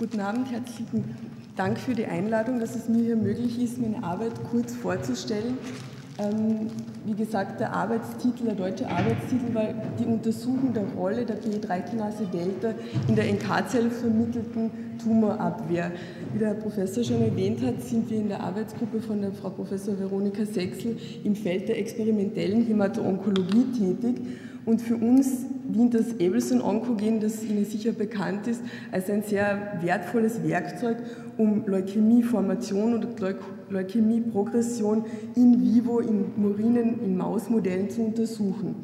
Guten Abend, herzlichen Dank für die Einladung, dass es mir hier möglich ist, meine Arbeit kurz vorzustellen. Ähm, wie gesagt, der Arbeitstitel, der deutsche Arbeitstitel war die Untersuchung der Rolle der P3-Kinase Delta in der NK-Zell vermittelten Tumorabwehr. Wie der Herr Professor schon erwähnt hat, sind wir in der Arbeitsgruppe von der Frau Professor Veronika Sechsel im Feld der experimentellen Hämato-Onkologie tätig und für uns dient das Abelson-Onkogen, das Ihnen sicher bekannt ist, als ein sehr wertvolles Werkzeug, um Leukämieformation oder Leukämieprogression in vivo in Murinen, in Mausmodellen zu untersuchen.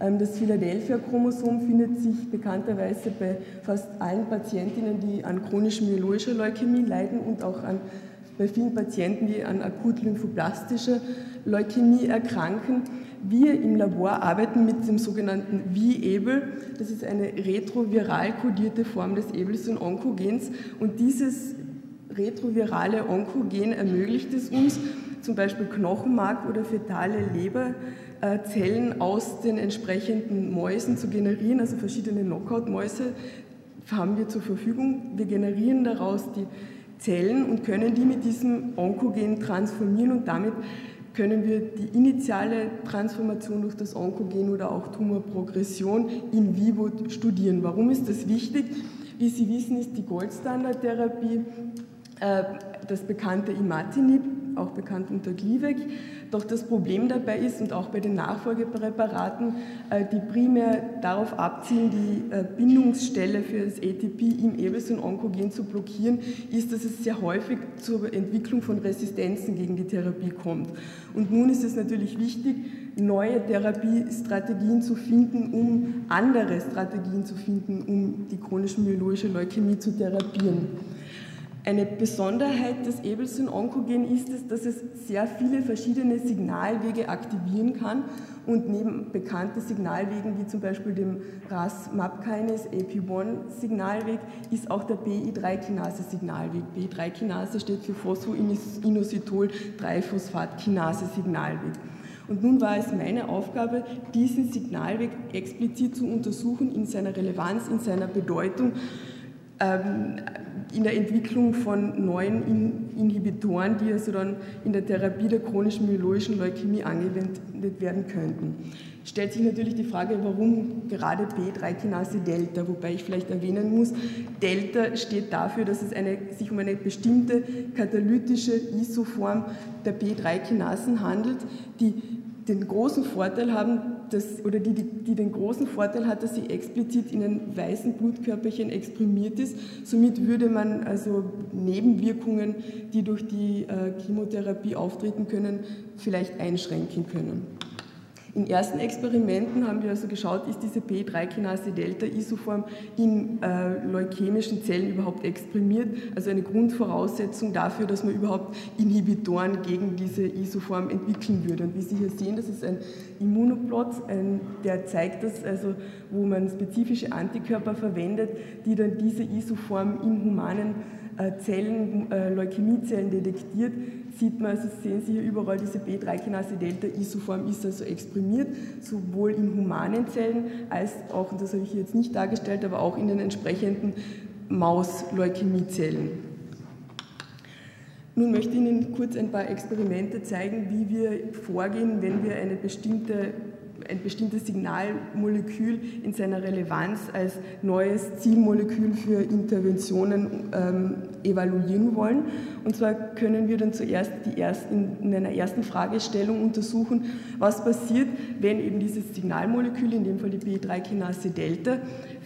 Ähm, das Philadelphia-Chromosom findet sich bekannterweise bei fast allen Patientinnen, die an chronisch-myeloischer Leukämie leiden und auch an, bei vielen Patienten, die an akut lymphoblastischer Leukämie erkranken. Wir im Labor arbeiten mit dem sogenannten V-Able. Das ist eine retroviral kodierte Form des Abelson-Onkogens. Und dieses retrovirale Onkogen ermöglicht es uns, zum Beispiel Knochenmark oder fetale Leberzellen aus den entsprechenden Mäusen zu generieren, also verschiedene Knockout-Mäuse haben wir zur Verfügung. Wir generieren daraus die Zellen und können die mit diesem Onkogen transformieren und damit können wir die initiale Transformation durch das Onkogen oder auch Tumorprogression in vivo studieren. Warum ist das wichtig? Wie Sie wissen, ist die Goldstandardtherapie äh, das bekannte Imatinib, auch bekannt unter Glivec. Doch das Problem dabei ist, und auch bei den Nachfolgepräparaten, äh, die primär darauf abzielen, die äh, Bindungsstelle für das ATP im Ebeson-Onkogen zu blockieren, ist, dass es sehr häufig zur Entwicklung von Resistenzen gegen die Therapie kommt. Und nun ist es natürlich wichtig, neue Therapiestrategien zu finden, um andere Strategien zu finden, um die chronische myeloische Leukämie zu therapieren. Eine Besonderheit des Abelson-Onkogen ist es, dass es sehr viele verschiedene Signalwege aktivieren kann und neben bekannten Signalwegen wie zum Beispiel dem Ras-MAP-Kinase AP1-Signalweg ist auch der PI3-Kinase-Signalweg. PI3-Kinase steht für Phosphoinositol-3-Phosphat-Kinase-Signalweg. Und nun war es meine Aufgabe, diesen Signalweg explizit zu untersuchen in seiner Relevanz, in seiner Bedeutung ähm, in der Entwicklung von neuen Inhibitoren, die also dann in der Therapie der chronischen myeloischen Leukämie angewendet werden könnten. Stellt sich natürlich die Frage, warum gerade B3-Kinase Delta, wobei ich vielleicht erwähnen muss, Delta steht dafür, dass es eine, sich um eine bestimmte katalytische Isoform der B3-Kinasen handelt, die den großen Vorteil haben, dass, oder die, die, die, den großen Vorteil hat, dass sie explizit in den weißen Blutkörperchen exprimiert ist. Somit würde man also Nebenwirkungen, die durch die äh, Chemotherapie auftreten können, vielleicht einschränken können. In ersten Experimenten haben wir also geschaut, ist diese P3-Kinase-Delta-Isoform in äh, leukämischen Zellen überhaupt exprimiert, also eine Grundvoraussetzung dafür, dass man überhaupt Inhibitoren gegen diese Isoform entwickeln würde. Und wie Sie hier sehen, das ist ein Immunoplot, ein, der zeigt das, also, wo man spezifische Antikörper verwendet, die dann diese Isoform in humanen äh, Zellen, äh, Leukämiezellen detektiert, sieht man, also sehen Sie hier überall diese B3-Kinase-Delta-Isoform ist also exprimiert, sowohl in humanen Zellen als auch, und das habe ich jetzt nicht dargestellt, aber auch in den entsprechenden Maus-Leukämiezellen. Nun möchte ich Ihnen kurz ein paar Experimente zeigen, wie wir vorgehen, wenn wir eine bestimmte ein bestimmtes Signalmolekül in seiner Relevanz als neues Zielmolekül für Interventionen ähm, evaluieren wollen. Und zwar können wir dann zuerst ersten, in einer ersten Fragestellung untersuchen, was passiert, wenn eben dieses Signalmolekül, in dem Fall die P3-Kinase Delta,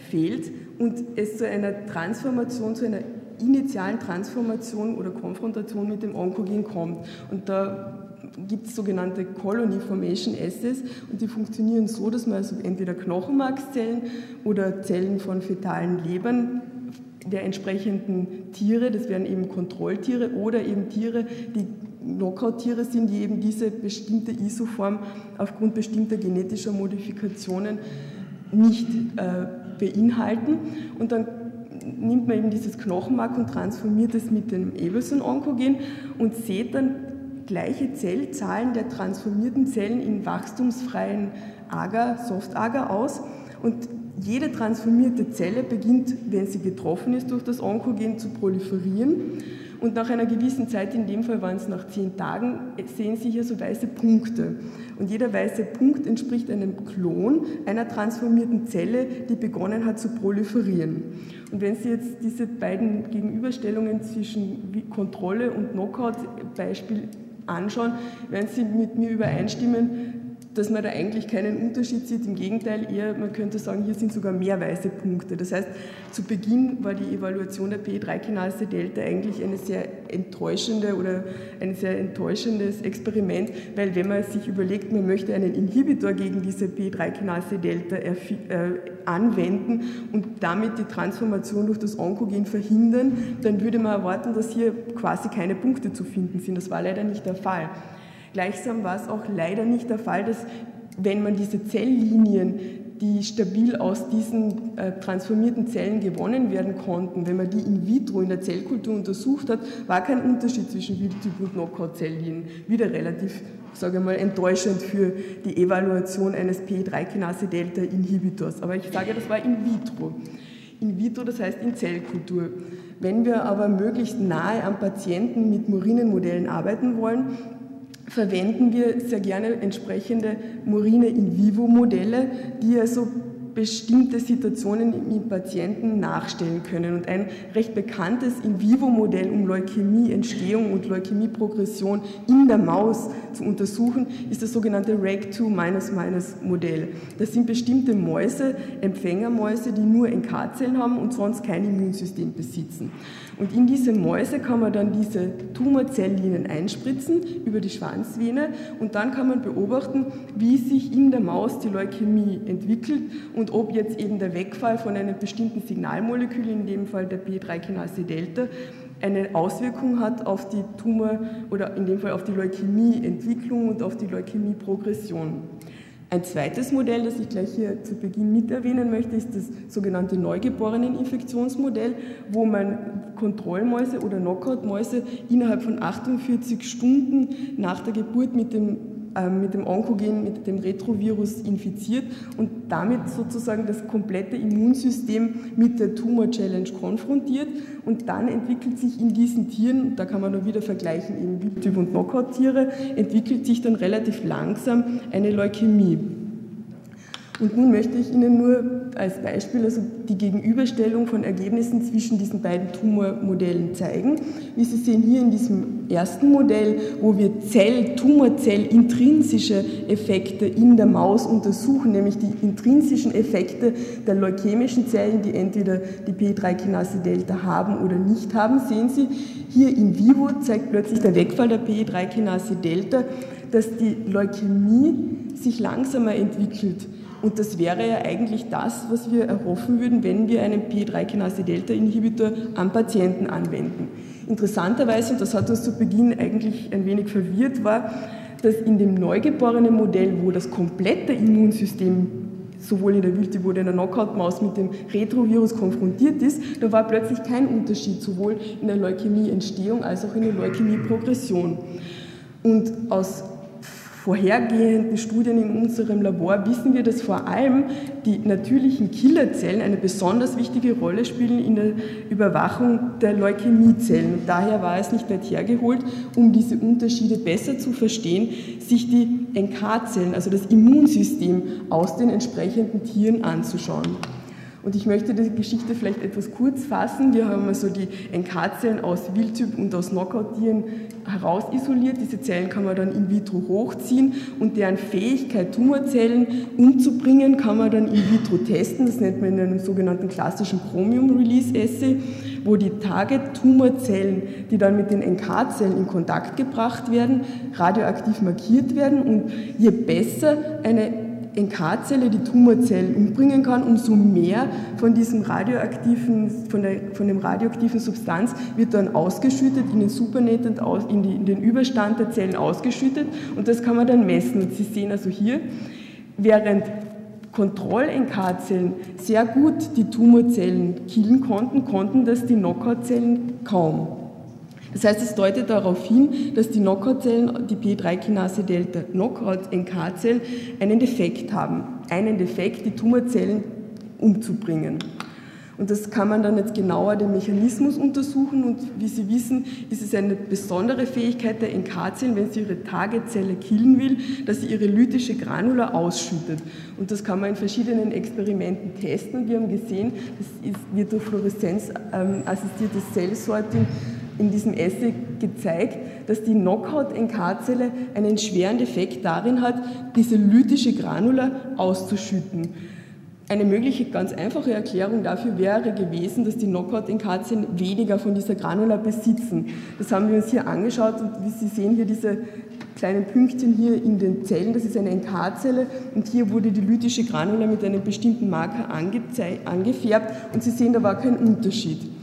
fehlt und es zu einer Transformation, zu einer initialen Transformation oder Konfrontation mit dem Onkogen kommt. Und da gibt es sogenannte Colony Formation Assays und die funktionieren so, dass man also entweder Knochenmarkszellen oder Zellen von fetalen Lebern der entsprechenden Tiere, das wären eben Kontrolltiere oder eben Tiere, die Knockout-Tiere sind, die eben diese bestimmte Isoform aufgrund bestimmter genetischer Modifikationen nicht äh, beinhalten. Und dann nimmt man eben dieses Knochenmark und transformiert es mit dem Abelson-Onkogen und sieht dann gleiche Zellzahlen der transformierten Zellen in wachstumsfreien Agar, Soft-Agar aus und jede transformierte Zelle beginnt, wenn sie getroffen ist durch das Onkogen, zu proliferieren. Und nach einer gewissen Zeit, in dem Fall waren es nach zehn Tagen, sehen Sie hier so weiße Punkte. Und jeder weiße Punkt entspricht einem Klon einer transformierten Zelle, die begonnen hat zu proliferieren. Und wenn Sie jetzt diese beiden Gegenüberstellungen zwischen Kontrolle und Knockout-Beispiel anschauen, werden Sie mit mir übereinstimmen, dass man da eigentlich keinen Unterschied sieht. Im Gegenteil, eher, man könnte sagen, hier sind sogar mehr weiße Punkte. Das heißt, zu Beginn war die Evaluation der P3-Kinase Delta eigentlich eine sehr enttäuschende oder ein sehr enttäuschendes Experiment, weil wenn man sich überlegt, man möchte einen Inhibitor gegen diese P3-Kinase Delta äh, anwenden und damit die Transformation durch das Onkogen verhindern, dann würde man erwarten, dass hier quasi keine Punkte zu finden sind. Das war leider nicht der Fall. Gleichsam war es auch leider nicht der Fall, dass wenn man diese Zelllinien, die stabil aus diesen äh, transformierten Zellen gewonnen werden konnten, wenn man die in vitro in der Zellkultur untersucht hat, war kein Unterschied zwischen Wildtyp und Knockout-Zelllinien. Wieder relativ, sage ich mal, enttäuschend für die Evaluation eines P3-Kinase-Delta-Inhibitors. Aber ich sage, das war in vitro. In vitro, das heißt in Zellkultur. Wenn wir aber möglichst nahe am Patienten mit Murinenmodellen arbeiten wollen, verwenden wir sehr gerne entsprechende Murine in vivo Modelle, die also bestimmte Situationen im Patienten nachstellen können. Und ein recht bekanntes In-vivo-Modell, um Leukämieentstehung und Leukämieprogression in der Maus zu untersuchen, ist das sogenannte RAG2-Modell. Das sind bestimmte Mäuse, Empfängermäuse, die nur NK-Zellen haben und sonst kein Immunsystem besitzen. Und in diese Mäuse kann man dann diese Tumorzelllinien einspritzen über die Schwanzvene und dann kann man beobachten, wie sich in der Maus die Leukämie entwickelt und ob jetzt eben der Wegfall von einem bestimmten Signalmolekül, in dem Fall der P3-Kinase Delta, eine Auswirkung hat auf die Tumor- oder in dem Fall auf die Leukämieentwicklung und auf die Leukämieprogression. Ein zweites Modell, das ich gleich hier zu Beginn mit erwähnen möchte, ist das sogenannte Neugeboreneninfektionsmodell, wo man Kontrollmäuse oder Knockout-Mäuse innerhalb von 48 Stunden nach der Geburt mit dem mit dem Onkogen, mit dem Retrovirus infiziert und damit sozusagen das komplette Immunsystem mit der Tumor-Challenge konfrontiert und dann entwickelt sich in diesen Tieren, da kann man nur wieder vergleichen, eben Wildtyp- und Knockout-Tiere, entwickelt sich dann relativ langsam eine Leukämie. Und nun möchte ich Ihnen nur als Beispiel also die Gegenüberstellung von Ergebnissen zwischen diesen beiden Tumormodellen zeigen. Wie Sie sehen hier in diesem ersten Modell, wo wir Zell, Tumorzell-intrinsische Effekte in der Maus untersuchen, nämlich die intrinsischen Effekte der leukämischen Zellen, die entweder die P3-Kinase-Delta haben oder nicht haben, sehen Sie, hier in vivo zeigt plötzlich der Wegfall der P3-Kinase-Delta, dass die Leukämie sich langsamer entwickelt und das wäre ja eigentlich das, was wir erhoffen würden, wenn wir einen P3-Kinase-Delta-Inhibitor am Patienten anwenden. Interessanterweise, und das hat uns zu Beginn eigentlich ein wenig verwirrt, war, dass in dem neugeborenen Modell, wo das komplette Immunsystem sowohl in der Wildtyp oder in der Knockout-Maus mit dem Retrovirus konfrontiert ist, da war plötzlich kein Unterschied, sowohl in der Leukämieentstehung als auch in der Leukämieprogression. Und aus vorhergehenden Studien in unserem Labor wissen wir, dass vor allem die natürlichen Killerzellen eine besonders wichtige Rolle spielen in der Überwachung der Leukämiezellen. Daher war es nicht weit hergeholt, um diese Unterschiede besser zu verstehen, sich die NK-Zellen, also das Immunsystem aus den entsprechenden Tieren anzuschauen. Und ich möchte die Geschichte vielleicht etwas kurz fassen. Wir haben also die NK-Zellen aus Wildtyp und aus Knockout-Tieren herausisoliert. Diese Zellen kann man dann in vitro hochziehen und deren Fähigkeit, Tumorzellen umzubringen, kann man dann in vitro testen. Das nennt man in einem sogenannten klassischen Chromium-Release-Assay, wo die Target-Tumorzellen, die dann mit den NK-Zellen in Kontakt gebracht werden, radioaktiv markiert werden. Und je besser eine NK-Zelle die Tumorzellen umbringen kann, umso mehr von diesem radioaktiven, von, der, von dem radioaktiven Substanz wird dann ausgeschüttet, in den Supernatant, in, die, in den Überstand der Zellen ausgeschüttet und das kann man dann messen. Sie sehen also hier, während Kontroll-NK-Zellen sehr gut die Tumorzellen killen konnten, konnten das die Knockout-Zellen kaum. Das heißt, es deutet darauf hin, dass die Knockout-Zellen, die P3-Kinase-Delta-Knockout-NK-Zellen, einen Defekt haben. Einen Defekt, die Tumorzellen umzubringen. Und das kann man dann jetzt genauer den Mechanismus untersuchen und wie Sie wissen, ist es eine besondere Fähigkeit der NK-Zellen, wenn sie ihre Targetzelle killen will, dass sie ihre lytische Granula ausschüttet. Und das kann man in verschiedenen Experimenten testen und wir haben gesehen, das wird durch Fluoreszenz ähm, assistiertes Zellsorting in diesem Essay gezeigt, dass die Knockout-NK-Zelle einen schweren Defekt darin hat, diese lytische Granula auszuschütten. Eine mögliche, ganz einfache Erklärung dafür wäre gewesen, dass die Knockout-NK-Zellen weniger von dieser Granula besitzen. Das haben wir uns hier angeschaut und wie Sie sehen hier diese kleinen Pünktchen hier in den Zellen, das ist eine NK-Zelle und hier wurde die lytische Granula mit einem bestimmten Marker angefärbt und Sie sehen, da war kein Unterschied.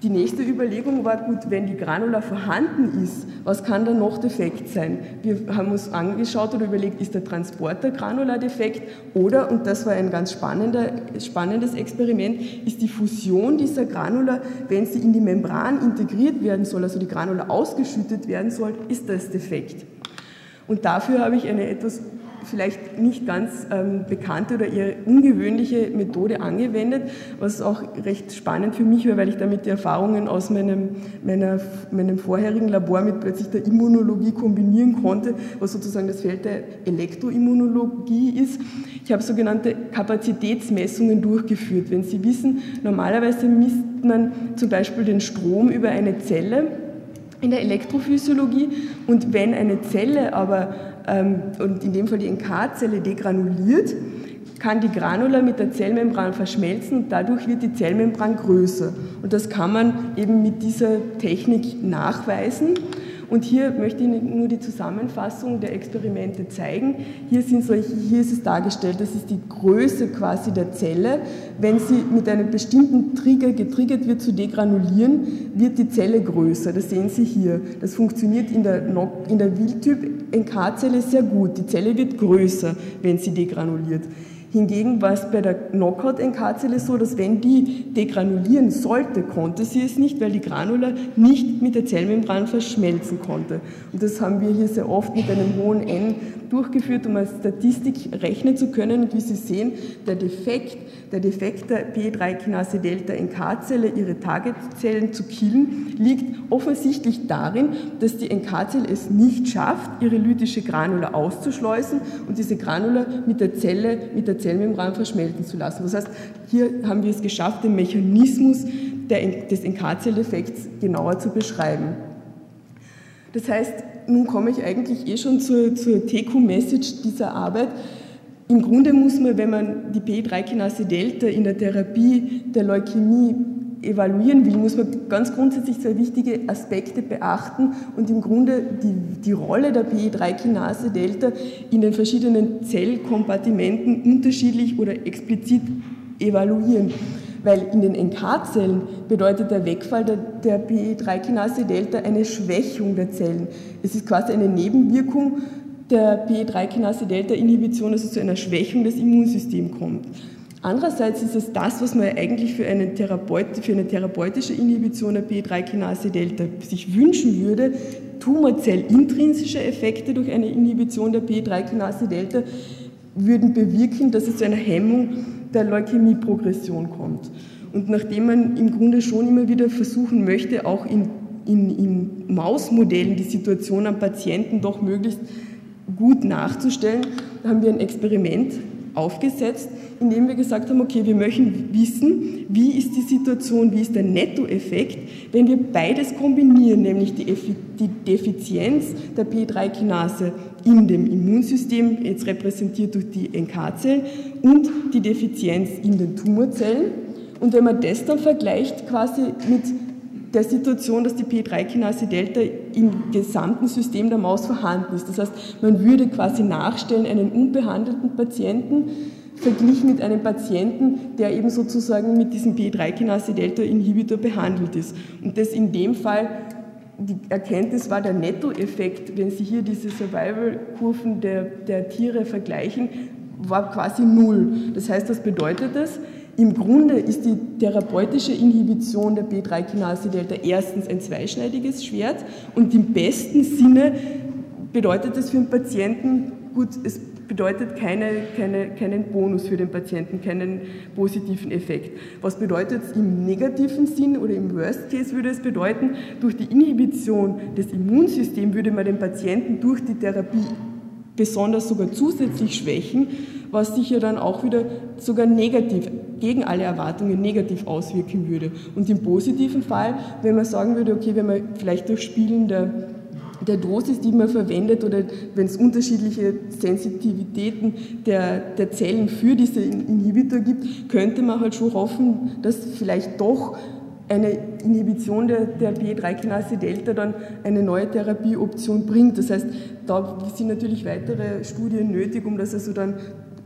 Die nächste Überlegung war, gut, wenn die Granula vorhanden ist, was kann da noch defekt sein? Wir haben uns angeschaut oder überlegt, ist der Transporter Granula defekt oder, und das war ein ganz spannendes Experiment, ist die Fusion dieser Granula, wenn sie in die Membran integriert werden soll, also die Granula ausgeschüttet werden soll, ist das defekt. Und dafür habe ich eine etwas vielleicht nicht ganz ähm, bekannte oder eher ungewöhnliche Methode angewendet, was auch recht spannend für mich war, weil ich damit die Erfahrungen aus meinem, meiner, meinem vorherigen Labor mit plötzlich der Immunologie kombinieren konnte, was sozusagen das Feld der Elektroimmunologie ist. Ich habe sogenannte Kapazitätsmessungen durchgeführt. Wenn Sie wissen, normalerweise misst man zum Beispiel den Strom über eine Zelle in der Elektrophysiologie und wenn eine Zelle aber ähm, und in dem Fall die NK-Zelle degranuliert, kann die Granula mit der Zellmembran verschmelzen und dadurch wird die Zellmembran größer. Und das kann man eben mit dieser Technik nachweisen. Und hier möchte ich nur die Zusammenfassung der Experimente zeigen. Hier, sind solche, hier ist es dargestellt, das ist die Größe quasi der Zelle. Wenn sie mit einem bestimmten Trigger getriggert wird zu degranulieren, wird die Zelle größer. Das sehen Sie hier. Das funktioniert in der, in der Wildtyp-NK-Zelle sehr gut. Die Zelle wird größer, wenn sie degranuliert. Hingegen war es bei der Knockout-NK-Zelle so, dass wenn die degranulieren sollte, konnte sie es nicht, weil die Granula nicht mit der Zellmembran verschmelzen konnte. Und das haben wir hier sehr oft mit einem hohen N durchgeführt, um als Statistik rechnen zu können. Und wie Sie sehen, der Defekt, der Defekt der P3-Kinase Delta NK-Zelle, ihre Targetzellen zu killen, liegt offensichtlich darin, dass die NK-Zelle es nicht schafft, ihre lytische Granula auszuschleusen und diese Granula mit der Zelle, mit der Zellmembran verschmelzen zu lassen. Das heißt, hier haben wir es geschafft, den Mechanismus des NK-Zelleffekts genauer zu beschreiben. Das heißt, nun komme ich eigentlich eh schon zur, zur TQ-Message dieser Arbeit. Im Grunde muss man, wenn man die P3-Kinase Delta in der Therapie der Leukämie evaluieren will, muss man ganz grundsätzlich zwei wichtige Aspekte beachten und im Grunde die, die Rolle der PE3-Kinase Delta in den verschiedenen Zellkompartimenten unterschiedlich oder explizit evaluieren. Weil in den NK-Zellen bedeutet der Wegfall der, der PE3-Kinase Delta eine Schwächung der Zellen. Es ist quasi eine Nebenwirkung der PE3-Kinase Delta-Inhibition, also zu einer Schwächung des Immunsystems kommt. Andererseits ist es das, was man eigentlich für eine, für eine therapeutische Inhibition der P3-Kinase-Delta sich wünschen würde, Tumorzellintrinsische Effekte durch eine Inhibition der P3-Kinase-Delta würden bewirken, dass es zu einer Hemmung der Leukämieprogression kommt. Und nachdem man im Grunde schon immer wieder versuchen möchte, auch in, in, in Mausmodellen die Situation am Patienten doch möglichst gut nachzustellen, haben wir ein Experiment aufgesetzt, indem wir gesagt haben, okay, wir möchten wissen, wie ist die Situation, wie ist der Nettoeffekt, wenn wir beides kombinieren, nämlich die, Defizienz der P3-Kinase in dem Immunsystem, jetzt repräsentiert durch die NK-Zellen, und die Defizienz in den Tumorzellen. Und wenn man das dann vergleicht quasi mit der Situation, dass die P3-Kinase Delta im gesamten System der Maus vorhanden ist. Das heißt, man würde quasi nachstellen einen unbehandelten Patienten, verglichen mit einem Patienten, der eben sozusagen mit diesem P3-Kinase-Delta-Inhibitor behandelt ist. Und das in dem Fall, die Erkenntnis war der Nettoeffekt, wenn Sie hier diese Survival-Kurven der, der Tiere vergleichen, war quasi null. Das heißt, was bedeutet das? Im Grunde ist die therapeutische Inhibition der B3-Kinase-Delta erstens ein zweischneidiges Schwert und im besten Sinne bedeutet es für den Patienten, gut, es bedeutet keine, keine, keinen Bonus für den Patienten, keinen positiven Effekt. Was bedeutet es im negativen Sinn oder im Worst Case würde es bedeuten, durch die Inhibition des Immunsystems würde man den Patienten durch die Therapie besonders sogar zusätzlich schwächen, was sich ja dann auch wieder sogar negativ, gegen alle Erwartungen negativ auswirken würde. Und im positiven Fall, wenn man sagen würde, okay, wenn man vielleicht durch Spielen der der Dosis, die man verwendet oder wenn es unterschiedliche Sensitivitäten der, der Zellen für diese Inhibitor gibt, könnte man halt schon hoffen, dass vielleicht doch eine Inhibition der, der P3-Kinase Delta dann eine neue Therapieoption bringt. Das heißt, da sind natürlich weitere Studien nötig, um das also dann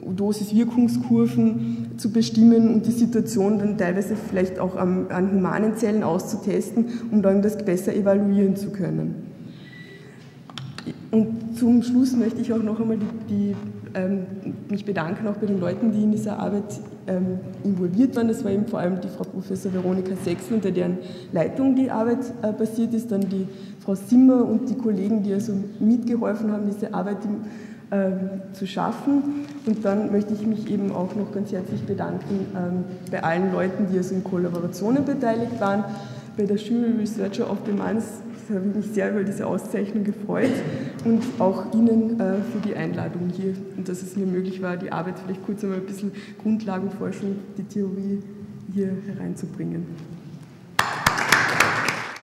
Dosis-Wirkungskurven zu bestimmen und die Situation dann teilweise vielleicht auch an, an humanen Zellen auszutesten, um dann das besser evaluieren zu können. Und zum Schluss möchte ich auch noch einmal die, die, ähm, mich bedanken auch bei den Leuten, die in dieser Arbeit ähm, involviert waren. Das war eben vor allem die Frau Professor Veronika Sechsel, unter deren Leitung die Arbeit äh, passiert ist, dann die Frau Simmer und die Kollegen, die also mitgeholfen haben, diese Arbeit ähm, zu schaffen. Und dann möchte ich mich eben auch noch ganz herzlich bedanken ähm, bei allen Leuten, die also in Kollaborationen beteiligt waren, bei der Jury Researcher of the Month ich habe mich sehr über diese Auszeichnung gefreut und auch Ihnen äh, für die Einladung hier und dass es mir möglich war, die Arbeit vielleicht kurz einmal ein bisschen Grundlagenforschung, die Theorie hier hereinzubringen.